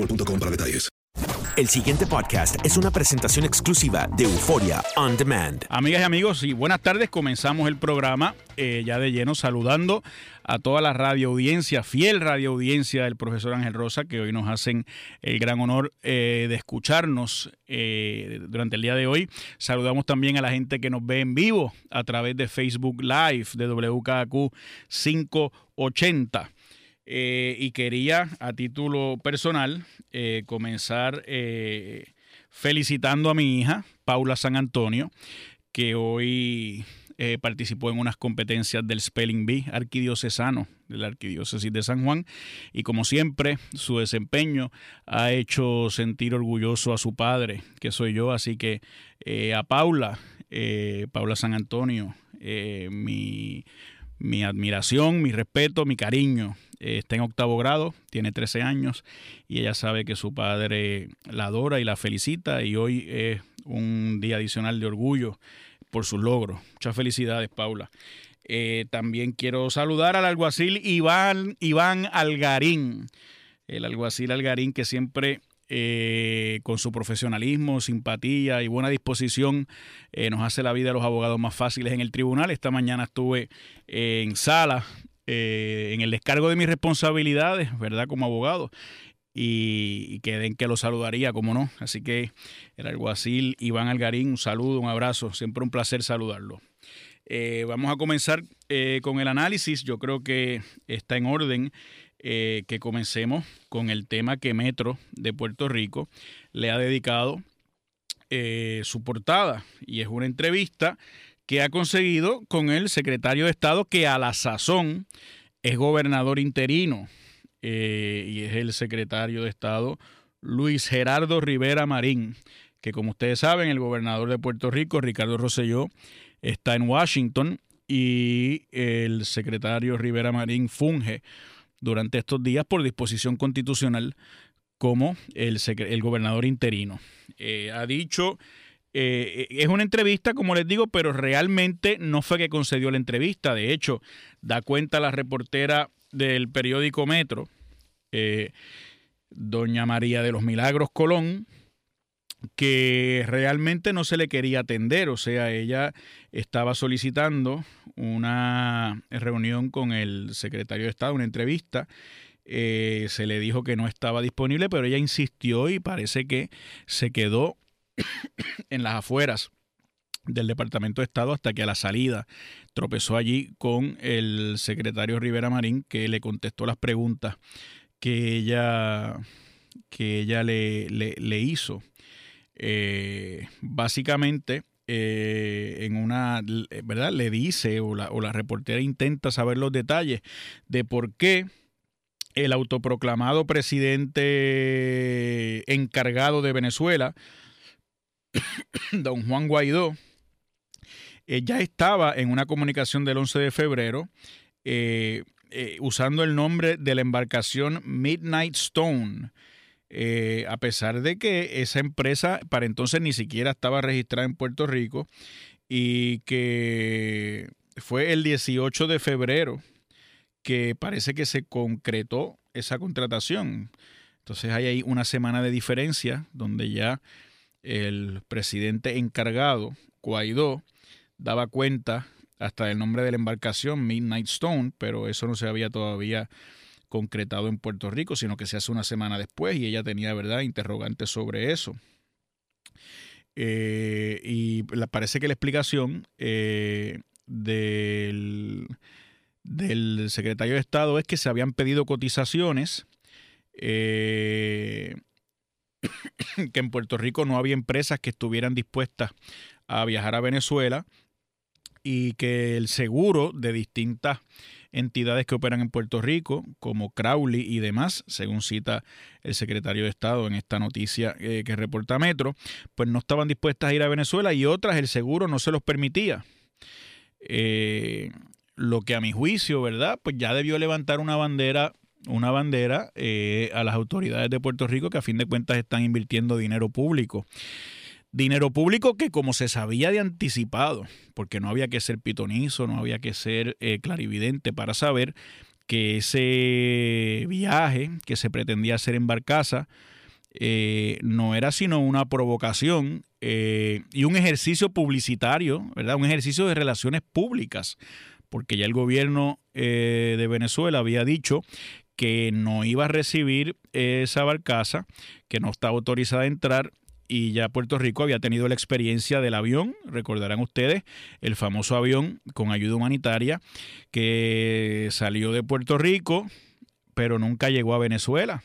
boostmobile.com para detalles. El siguiente podcast es una presentación exclusiva de Euforia On Demand. Amigas y amigos, y buenas tardes. Comenzamos el programa eh, ya de lleno saludando a toda la radio audiencia, fiel radio audiencia del profesor Ángel Rosa, que hoy nos hacen el gran honor eh, de escucharnos eh, durante el día de hoy. Saludamos también a la gente que nos ve en vivo a través de Facebook Live de WKQ 580. Eh, y quería, a título personal, eh, comenzar eh, felicitando a mi hija, Paula San Antonio, que hoy participó en unas competencias del Spelling Bee arquidiocesano de la Arquidiócesis de San Juan y como siempre su desempeño ha hecho sentir orgulloso a su padre, que soy yo, así que a Paula, Paula San Antonio, mi, mi admiración, mi respeto, mi cariño. Eh, está en octavo grado, tiene 13 años y ella sabe que su padre la adora y la felicita y hoy es un día adicional de orgullo por sus logros. Muchas felicidades, Paula. Eh, también quiero saludar al alguacil Iván, Iván Algarín, el alguacil Algarín que siempre eh, con su profesionalismo, simpatía y buena disposición nos hace la vida de los abogados más fáciles en el tribunal. Esta mañana estuve en sala eh, en el descargo de mis responsabilidades, ¿verdad? Como abogado. Y, y quedé en que lo saludaría, como no. Así que el alguacil Iván Algarín, un saludo, un abrazo. Siempre un placer saludarlo. Eh, vamos a comenzar eh, con el análisis. Yo creo que está en orden que comencemos con el tema que Metro de Puerto Rico le ha dedicado su portada. Y es una entrevista que ha conseguido con el secretario de Estado que a la sazón es gobernador interino eh, y es el secretario de Estado Luis Gerardo Rivera Marín, que como ustedes saben, el gobernador de Puerto Rico, Ricardo Rosselló, está en Washington y el secretario Rivera Marín funge durante estos días por disposición constitucional como el, el gobernador interino. Eh, ha dicho, eh, es una entrevista, como les digo, pero realmente no fue que concedió la entrevista. De hecho, da cuenta la reportera del periódico Metro, eh, doña María de los Milagros Colón, que realmente no se le quería atender, o sea, ella estaba solicitando una reunión con el secretario de Estado, una entrevista, eh, se le dijo que no estaba disponible, pero ella insistió y parece que se quedó en las afueras del Departamento de Estado hasta que a la salida tropezó allí con el secretario Rivera Marín que le contestó las preguntas que ella, que ella le, le, hizo. Eh, básicamente, eh, en una, ¿verdad? Le dice, o la, o la reportera intenta saber los detalles de por qué el autoproclamado presidente encargado de Venezuela, don Juan Guaidó, eh, ya estaba en una comunicación del 11 de febrero eh, eh, usando el nombre de la embarcación Midnight Stone, a pesar de que esa empresa para entonces ni siquiera estaba registrada en Puerto Rico y que fue el 18 de febrero que parece que se concretó esa contratación. Entonces hay ahí una semana de diferencia donde ya el presidente encargado, Guaidó, daba cuenta hasta del nombre de la embarcación, Midnight Stone, pero eso no se había todavía concretado en Puerto Rico, sino que se hace una semana después y ella tenía, ¿verdad?, interrogantes sobre eso. Eh, y parece que la explicación eh, del secretario de Estado es que se habían pedido cotizaciones, eh, que en Puerto Rico no había empresas que estuvieran dispuestas a viajar a Venezuela y que el seguro de distintas entidades que operan en Puerto Rico, como Crowley y demás, según cita el secretario de Estado en esta noticia eh, que reporta Metro, pues no estaban dispuestas a ir a Venezuela y otras el seguro no se los permitía. Eh, lo que a mi juicio, ¿verdad? Pues ya debió levantar una bandera una bandera eh, a las autoridades de Puerto Rico que a fin de cuentas están invirtiendo dinero público. Dinero público que como se sabía de anticipado, porque no había que ser pitonizo, no había que ser eh, clarividente para saber que ese viaje que se pretendía hacer en Barcaza eh, no era sino una provocación y un ejercicio publicitario, ¿verdad? Un ejercicio de relaciones públicas porque ya el gobierno eh, de Venezuela había dicho que no iba a recibir esa barcaza, que no estaba autorizada a entrar y ya Puerto Rico había tenido la experiencia del avión, recordarán ustedes, el famoso avión con ayuda humanitaria que salió de Puerto Rico, pero nunca llegó a Venezuela,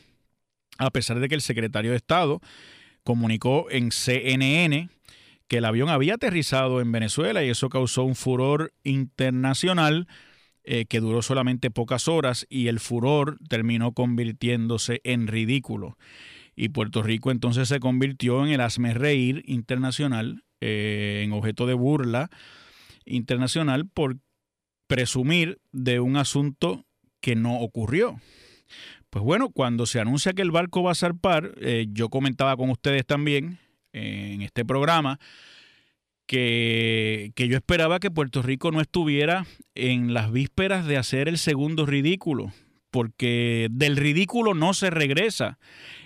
a pesar de que el secretario de Estado comunicó en CNN que el avión había aterrizado en Venezuela y eso causó un furor internacional eh, que duró solamente pocas horas y el furor terminó convirtiéndose en ridículo. Y Puerto Rico entonces se convirtió en el asme reír internacional, eh, en objeto de burla internacional por presumir de un asunto que no ocurrió. Pues bueno, cuando se anuncia que el barco va a zarpar, eh, yo comentaba con ustedes también en este programa que, yo esperaba que Puerto Rico no estuviera en las vísperas de hacer el segundo ridículo, porque del ridículo no se regresa.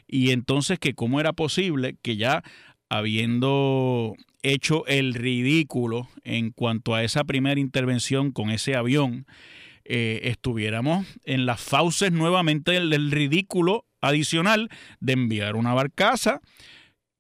Y entonces que cómo era posible que ya habiendo hecho el ridículo en cuanto a esa primera intervención con ese avión, eh, estuviéramos en las fauces nuevamente del ridículo adicional de enviar una barcaza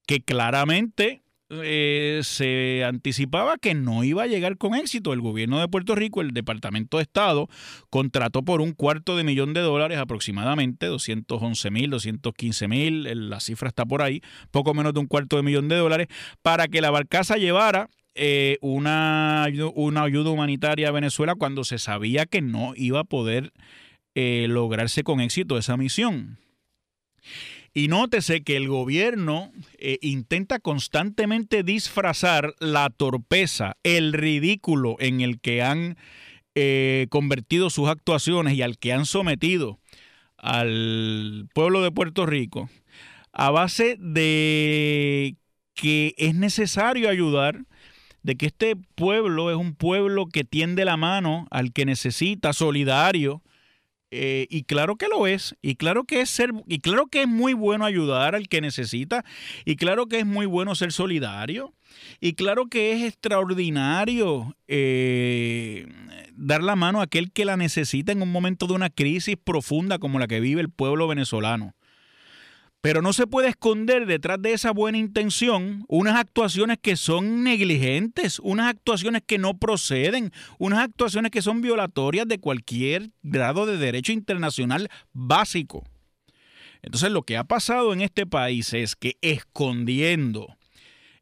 que claramente eh, se anticipaba que no iba a llegar con éxito. El gobierno de Puerto Rico, el Departamento de Estado, contrató por un cuarto de millón de dólares aproximadamente, 211 mil, 215 mil, la cifra está por ahí, poco menos de un cuarto de millón de dólares, para que la barcaza llevara eh, una, una, ayuda humanitaria a Venezuela cuando se sabía que no iba a poder eh, lograrse con éxito esa misión. Y nótese que el gobierno eh, intenta constantemente disfrazar la torpeza, el ridículo en el que han eh, convertido sus actuaciones y al que han sometido al pueblo de Puerto Rico a base de que es necesario ayudar, de que este pueblo es un pueblo que tiende la mano al que necesita, solidario, eh, y claro que lo es, y claro que es ser, y claro que es muy bueno ayudar al que necesita, y claro que es muy bueno ser solidario, y claro que es extraordinario eh, dar la mano a aquel que la necesita en un momento de una crisis profunda como la que vive el pueblo venezolano. Pero no se puede esconder detrás de esa buena intención unas actuaciones que son negligentes, unas actuaciones que no proceden, unas actuaciones que son violatorias de cualquier grado de derecho internacional básico. Entonces lo que ha pasado en este país es que escondiendo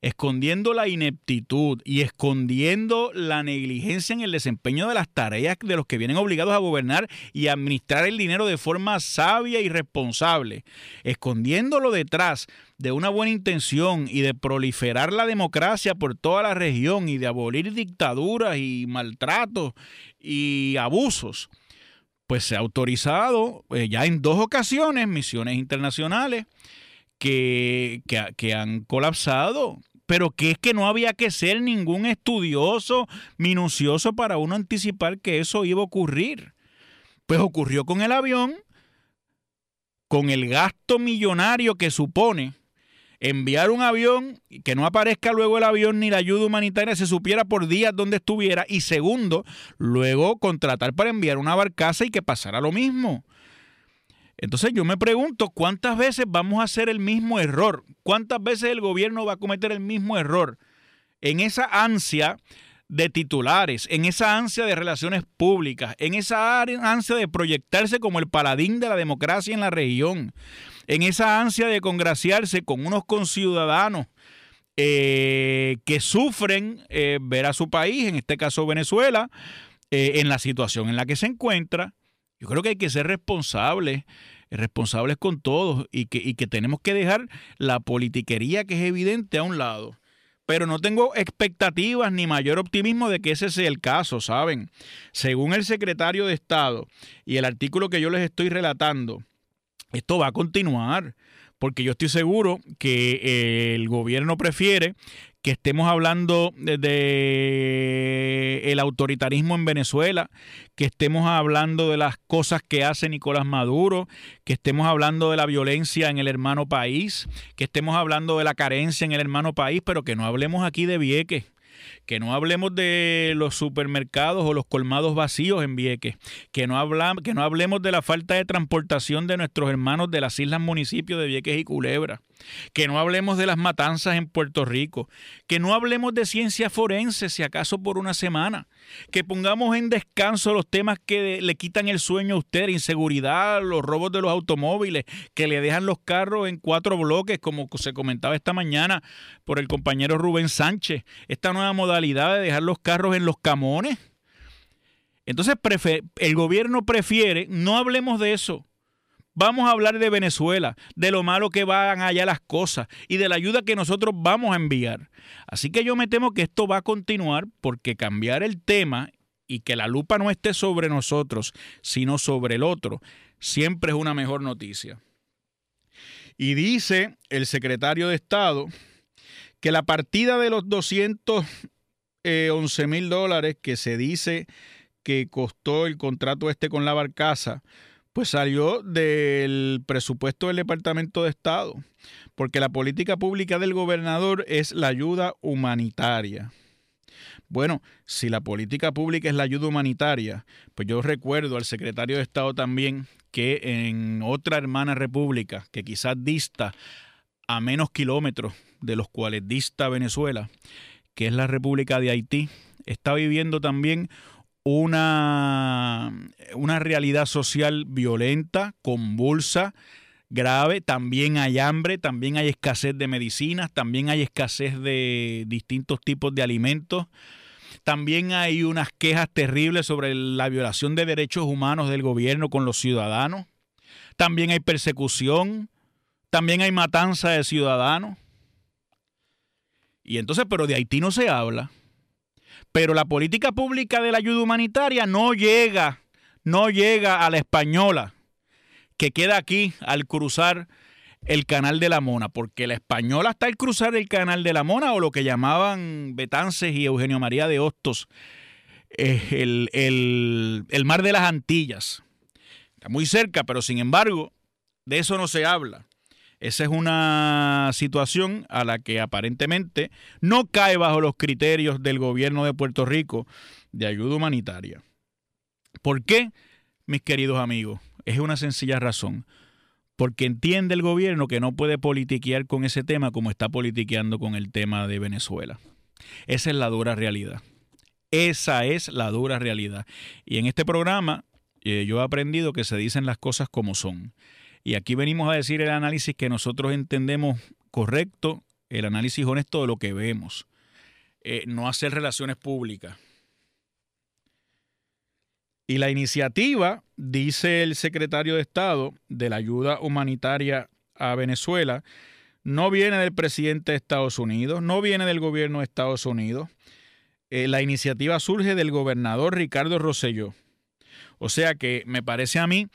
escondiendo la ineptitud y escondiendo la negligencia en el desempeño de las tareas de los que vienen obligados a gobernar y administrar el dinero de forma sabia y responsable, escondiéndolo detrás de una buena intención y de proliferar la democracia por toda la región y de abolir dictaduras y maltratos y abusos, pues se ha autorizado eh, ya en dos ocasiones misiones internacionales que, que, han colapsado pero que es que no había que ser ningún estudioso minucioso para uno anticipar que eso iba a ocurrir. Pues ocurrió con el avión, con el gasto millonario que supone enviar un avión, que no aparezca luego el avión ni la ayuda humanitaria, se supiera por días dónde estuviera, y segundo, luego contratar para enviar una barcaza y que pasara lo mismo. Entonces yo me pregunto cuántas veces vamos a hacer el mismo error, cuántas veces el gobierno va a cometer el mismo error en esa ansia de titulares, en esa ansia de relaciones públicas, en esa ansia de proyectarse como el paladín de la democracia en la región, en esa ansia de congraciarse con unos conciudadanos eh, que sufren eh, ver a su país, en este caso Venezuela, eh, en la situación en la que se encuentra yo creo que hay que ser responsables, responsables con todos y que, y que tenemos que dejar la politiquería que es evidente a un lado. Pero no tengo expectativas ni mayor optimismo de que ese sea el caso, ¿saben? Según el secretario de Estado y el artículo que yo les estoy relatando, esto va a continuar porque yo estoy seguro que eh, el gobierno prefiere que estemos hablando de, el autoritarismo en Venezuela, que estemos hablando de las cosas que hace Nicolás Maduro, que estemos hablando de la violencia en el hermano país, que estemos hablando de la carencia en el hermano país, pero que no hablemos aquí de Vieques que no hablemos de los supermercados o los colmados vacíos en Vieques, que no, hablamos, que no hablemos de la falta de transportación de nuestros hermanos de las islas municipios de Vieques y Culebra, que no hablemos de las matanzas en Puerto Rico, que no hablemos de ciencia forense, si acaso por una semana, que pongamos en descanso los temas que le quitan el sueño a usted, inseguridad, los robos de los automóviles, que le dejan los carros en cuatro bloques, como se comentaba esta mañana por el compañero Rubén Sánchez, esta nueva modalidad de dejar los carros en los camones. Entonces el gobierno prefiere, no hablemos de eso, Vamos a hablar de Venezuela, de lo malo que van allá las cosas y de la ayuda que nosotros vamos a enviar. Así que yo me temo que esto va a continuar porque cambiar el tema y que la lupa no esté sobre nosotros, sino sobre el otro, siempre es una mejor noticia. Y dice el secretario de Estado que la partida de los 211 mil dólares que se dice que costó el contrato este con la barcaza, pues salió del presupuesto del Departamento de Estado, porque la política pública del gobernador es la ayuda humanitaria. Bueno, si la política pública es la ayuda humanitaria, pues yo recuerdo al secretario de Estado también que en otra hermana república, que quizás dista a menos kilómetros de los cuales dista Venezuela, que es la República de Haití, está viviendo también una, una realidad social violenta, convulsa, grave, también hay hambre, también hay escasez de medicinas, también hay escasez de distintos tipos de alimentos. También hay unas quejas terribles sobre la violación de derechos humanos del gobierno con los ciudadanos. También hay persecución. También hay matanza de ciudadanos. Y entonces, pero de Haití no se habla. Pero la política pública de la ayuda humanitaria no llega, no llega a la española, que queda aquí al cruzar el canal de la Mona, porque la española está al cruzar el canal de la Mona, o lo que llamaban Betances y Eugenio María de Hostos, el, el mar de las Antillas. Está muy cerca, pero sin embargo, de eso no se habla. Esa es una situación a la que aparentemente no cae bajo los criterios del gobierno de Puerto Rico de ayuda humanitaria. ¿Por qué, mis queridos amigos? Es una sencilla razón. Porque entiende el gobierno que no puede politiquear con ese tema como está politiqueando con el tema de Venezuela. Esa es la dura realidad. Esa es la dura realidad. Y en este programa eh, yo he aprendido que se dicen las cosas como son. Y aquí venimos a decir el análisis que nosotros entendemos correcto, el análisis honesto de lo que vemos. Eh, no hacer relaciones públicas. Y la iniciativa, dice el secretario de Estado de la ayuda humanitaria a Venezuela, no viene del presidente de Estados Unidos, no viene del gobierno de Estados Unidos. Eh, la iniciativa surge del gobernador Ricardo Rosselló. O sea que me parece a mí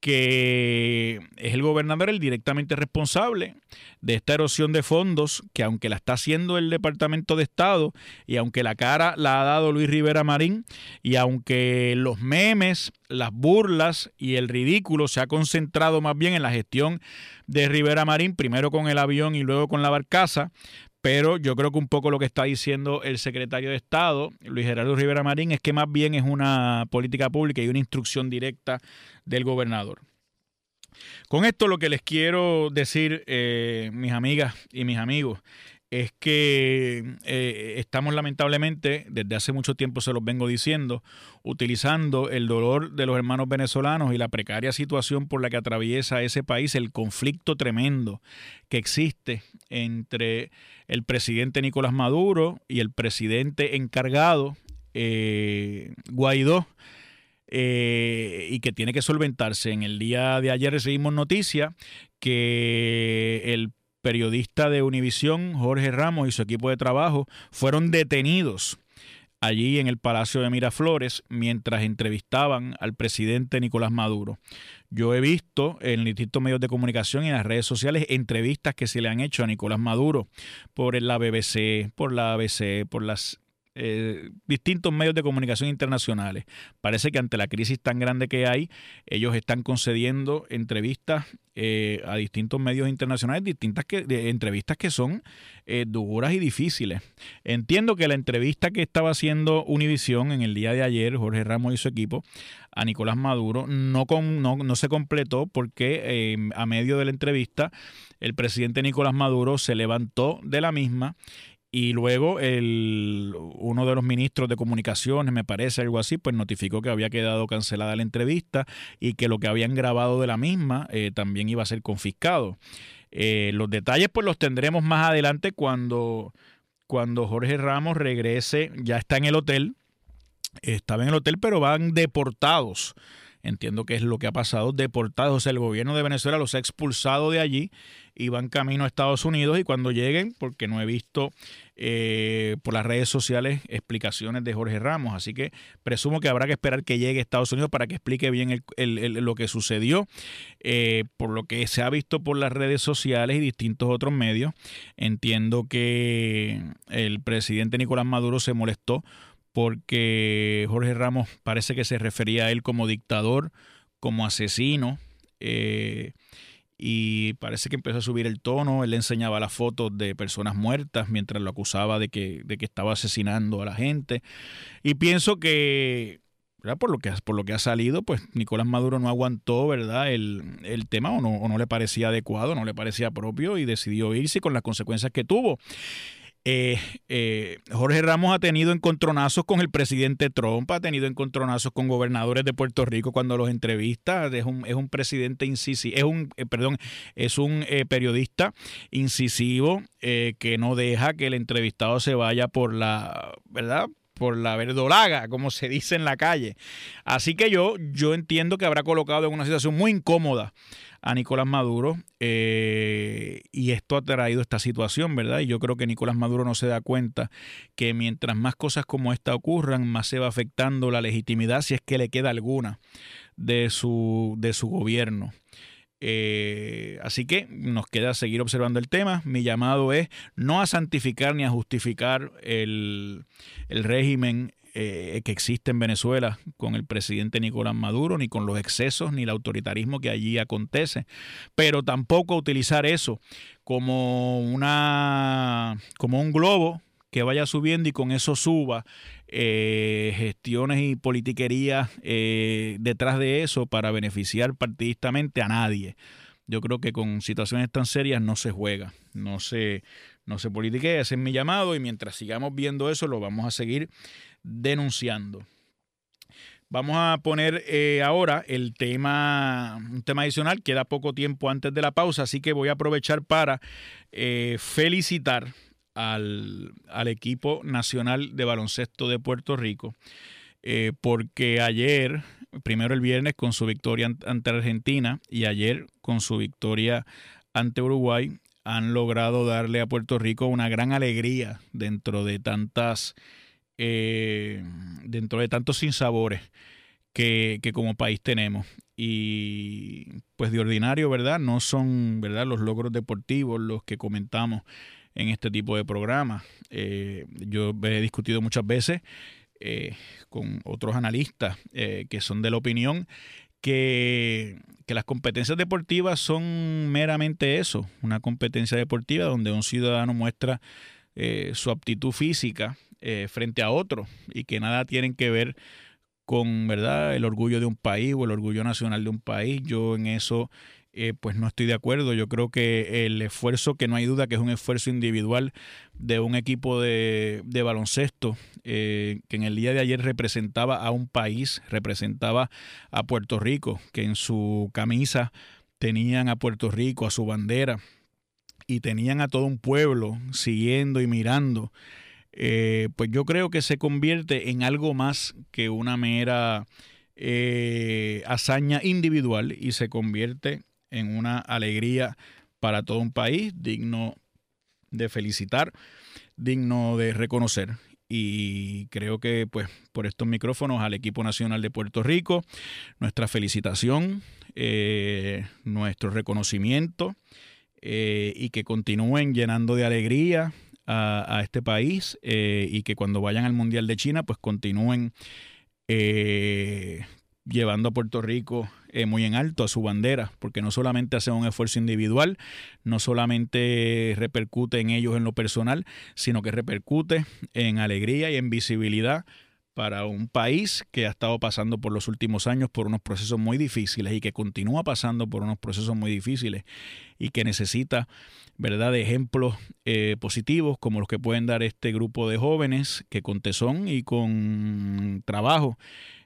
que es el gobernador el directamente responsable de esta erosión de fondos, que aunque la está haciendo el Departamento de Estado y aunque la cara la ha dado Luis Rivera Marín y aunque los memes, las burlas y el ridículo se ha concentrado más bien en la gestión de Rivera Marín, primero con el avión y luego con la barcaza, pero yo creo que un poco lo que está diciendo el secretario de Estado, Luis Gerardo Rivera Marín, es que más bien es una política pública y una instrucción directa del gobernador. Con esto lo que les quiero decir, eh, mis amigas y mis amigos, es que eh, estamos lamentablemente, desde hace mucho tiempo se los vengo diciendo, utilizando el dolor de los hermanos venezolanos y la precaria situación por la que atraviesa ese país, el conflicto tremendo que existe entre el presidente Nicolás Maduro y el presidente encargado, eh, Guaidó. Eh, y que tiene que solventarse. En el día de ayer recibimos noticia que el periodista de Univisión, Jorge Ramos, y su equipo de trabajo fueron detenidos allí en el Palacio de Miraflores mientras entrevistaban al presidente Nicolás Maduro. Yo he visto en distintos medios de comunicación y en las redes sociales entrevistas que se le han hecho a Nicolás Maduro por la BBC, por la ABC, por las eh, distintos medios de comunicación internacionales. Parece que ante la crisis tan grande que hay, ellos están concediendo entrevistas eh, a distintos medios internacionales, distintas entrevistas que son eh, duras y difíciles. Entiendo que la entrevista que estaba haciendo Univisión en el día de ayer, Jorge Ramos y su equipo, a Nicolás Maduro, no se completó porque a medio de la entrevista el presidente Nicolás Maduro se levantó de la misma y luego el, uno de los ministros de comunicaciones, me parece algo así, pues notificó que había quedado cancelada la entrevista y que lo que habían grabado de la misma eh, también iba a ser confiscado. Eh, los detalles pues los tendremos más adelante cuando, cuando Jorge Ramos regrese, ya está en el hotel, estaba en el hotel pero van deportados entiendo que es lo que ha pasado, deportados. O sea, el gobierno de Venezuela los ha expulsado de allí y van camino a Estados Unidos y cuando lleguen, porque no he visto eh, por las redes sociales explicaciones de Jorge Ramos, así que presumo que habrá que esperar que llegue a Estados Unidos para que explique bien lo que sucedió. Eh, por lo que se ha visto por las redes sociales y distintos otros medios, entiendo que el presidente Nicolás Maduro se molestó porque Jorge Ramos parece que se refería a él como dictador, como asesino, eh, y parece que empezó a subir el tono, él le enseñaba las fotos de personas muertas mientras lo acusaba de que, de que estaba asesinando a la gente, y pienso que... Por lo, que, por lo que ha salido, pues Nicolás Maduro no aguantó ¿verdad? El, tema o no, o no le parecía adecuado, no le parecía propio y decidió irse con las consecuencias que tuvo. Eh, eh, Jorge Ramos ha tenido encontronazos con el presidente Trump, ha tenido encontronazos con gobernadores de Puerto Rico cuando los entrevista. Es un, es un presidente incisivo, es un, eh, perdón, es un periodista incisivo que no deja que el entrevistado se vaya por la, ¿verdad? Por la verdolaga, como se dice en la calle. Así que yo, yo entiendo que habrá colocado en una situación muy incómoda a Nicolás Maduro eh, y esto ha traído esta situación, ¿verdad? Y yo creo que Nicolás Maduro no se da cuenta que mientras más cosas como esta ocurran, más se va afectando la legitimidad, si es que le queda alguna, de su, de su gobierno. Eh, así que nos queda seguir observando el tema. Mi llamado es no a santificar ni a justificar el, el régimen eh, que existe en Venezuela con el presidente Nicolás Maduro, ni con los excesos, ni el autoritarismo que allí acontece, pero tampoco utilizar eso como una como un globo que vaya subiendo y con eso suba eh, gestiones y politiquerías eh, detrás de eso para beneficiar partidistamente a nadie. Yo creo que con situaciones tan serias no se juega, no se, no se ese es mi llamado y mientras sigamos viendo eso lo vamos a seguir denunciando. Vamos a poner eh, ahora el tema, un tema adicional, queda poco tiempo antes de la pausa, así que voy a aprovechar para felicitar al, equipo nacional de baloncesto de Puerto Rico, eh, porque ayer, primero el viernes con su victoria ante Argentina y ayer con su victoria ante Uruguay, han logrado darle a Puerto Rico una gran alegría dentro de tantas eh, dentro de tantos sinsabores que, que como país tenemos. Y pues de ordinario, ¿verdad? No son, ¿verdad? Los logros deportivos los que comentamos en este tipo de programas. Eh, yo he discutido muchas veces eh, con otros analistas que son de la opinión que, que, las competencias deportivas son meramente eso, una competencia deportiva donde un ciudadano muestra su aptitud física eh, frente a otros y que nada tienen que ver con verdad el orgullo de un país o el orgullo nacional de un país. Yo en eso eh, pues no estoy de acuerdo. Yo creo que el esfuerzo, que no hay duda que es un esfuerzo individual de un equipo de, de baloncesto eh, que en el día de ayer representaba a un país, representaba a Puerto Rico, que en su camisa tenían a Puerto Rico, a su bandera, y tenían a todo un pueblo siguiendo y mirando eh, pues yo creo que se convierte en algo más que una mera hazaña individual y se convierte en una alegría para todo un país, digno de felicitar, digno de reconocer. Y creo que pues por estos micrófonos al equipo nacional de Puerto Rico, nuestra felicitación, eh, nuestro reconocimiento y que continúen llenando de alegría a, este país eh, y que cuando vayan al Mundial de China pues continúen eh, llevando a Puerto Rico eh, muy en alto a su bandera, porque no solamente hace un esfuerzo individual, no solamente repercute en ellos en lo personal, sino que repercute en alegría y en visibilidad para un país que ha estado pasando por los últimos años por unos procesos muy difíciles y que continúa pasando por unos procesos muy difíciles y que necesita, ¿verdad?, de ejemplos eh, positivos como los que pueden dar este grupo de jóvenes que con tesón y con trabajo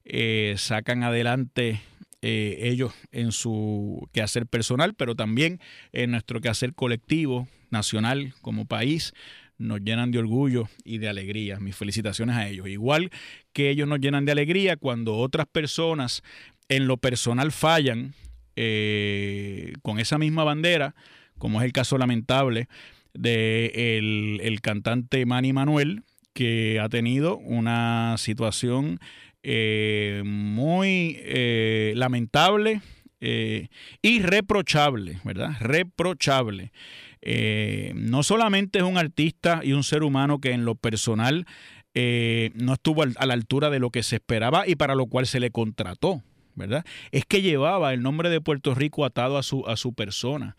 eh, sacan adelante eh, ellos en su quehacer personal, pero también en nuestro quehacer colectivo, nacional, como país, nos llenan de orgullo y de alegría. Mis felicitaciones a ellos. Igual que ellos nos llenan de alegría cuando otras personas en lo personal fallan eh, con esa misma bandera, como es el caso lamentable de el, cantante Manny Manuel, que ha tenido una situación eh, muy eh, lamentable y reprochable, ¿verdad? Reprochable. Eh, no solamente es un artista y un ser humano que en lo personal eh, no estuvo a la altura de lo que se esperaba y para lo cual se le contrató, ¿verdad? Es que llevaba el nombre de Puerto Rico atado a su, a su persona.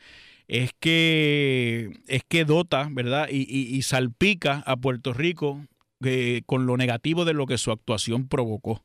Es que, es que dota, ¿verdad? Y, salpica a Puerto Rico eh, con lo negativo de lo que su actuación provocó.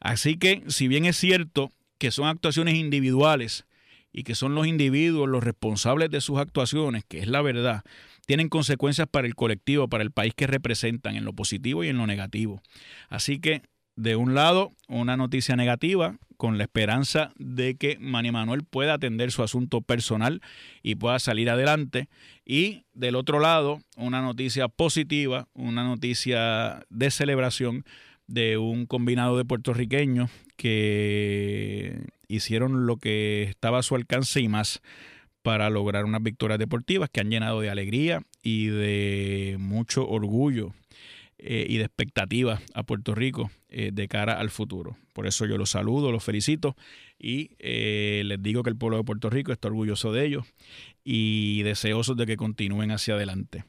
Así que, si bien es cierto que son actuaciones individuales, y que son los individuos los responsables de sus actuaciones, que es la verdad, tienen consecuencias para el colectivo, para el país que representan, en lo positivo y en lo negativo. Así que, de un lado, una noticia negativa con la esperanza de que Manny Manuel pueda atender su asunto personal y pueda salir adelante. Y del otro lado, una noticia positiva, una noticia de celebración de un combinado de puertorriqueños que hicieron lo que estaba a su alcance y más para lograr unas victorias deportivas que han llenado de alegría y de mucho orgullo eh, y de expectativa a Puerto Rico eh, de cara al futuro. Por eso yo los saludo, los felicito y eh, les digo que el pueblo de Puerto Rico está orgulloso de ellos y deseosos de que continúen hacia adelante.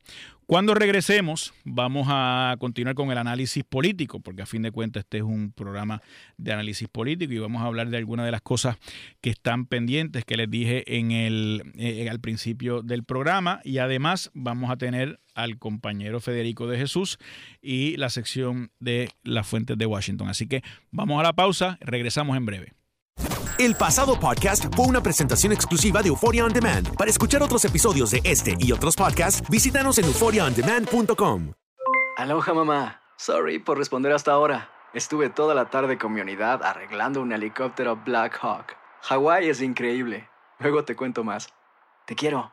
Cuando regresemos, vamos a continuar con el análisis político, porque a fin de cuentas este es un programa de análisis político y vamos a hablar de algunas de las cosas que están pendientes que les dije en el, al principio del programa y además vamos a tener al compañero Federico de Jesús y la sección de las fuentes de Washington. Así que vamos a la pausa, regresamos en breve. El pasado podcast fue una presentación exclusiva de Euphoria On Demand. Para escuchar otros episodios de este y otros podcasts, visítanos en euphoriaondemand.com. Aloha mamá. Sorry por responder hasta ahora. Estuve toda la tarde con mi unidad arreglando un helicóptero Black Hawk. Hawái es increíble. Luego te cuento más. Te quiero.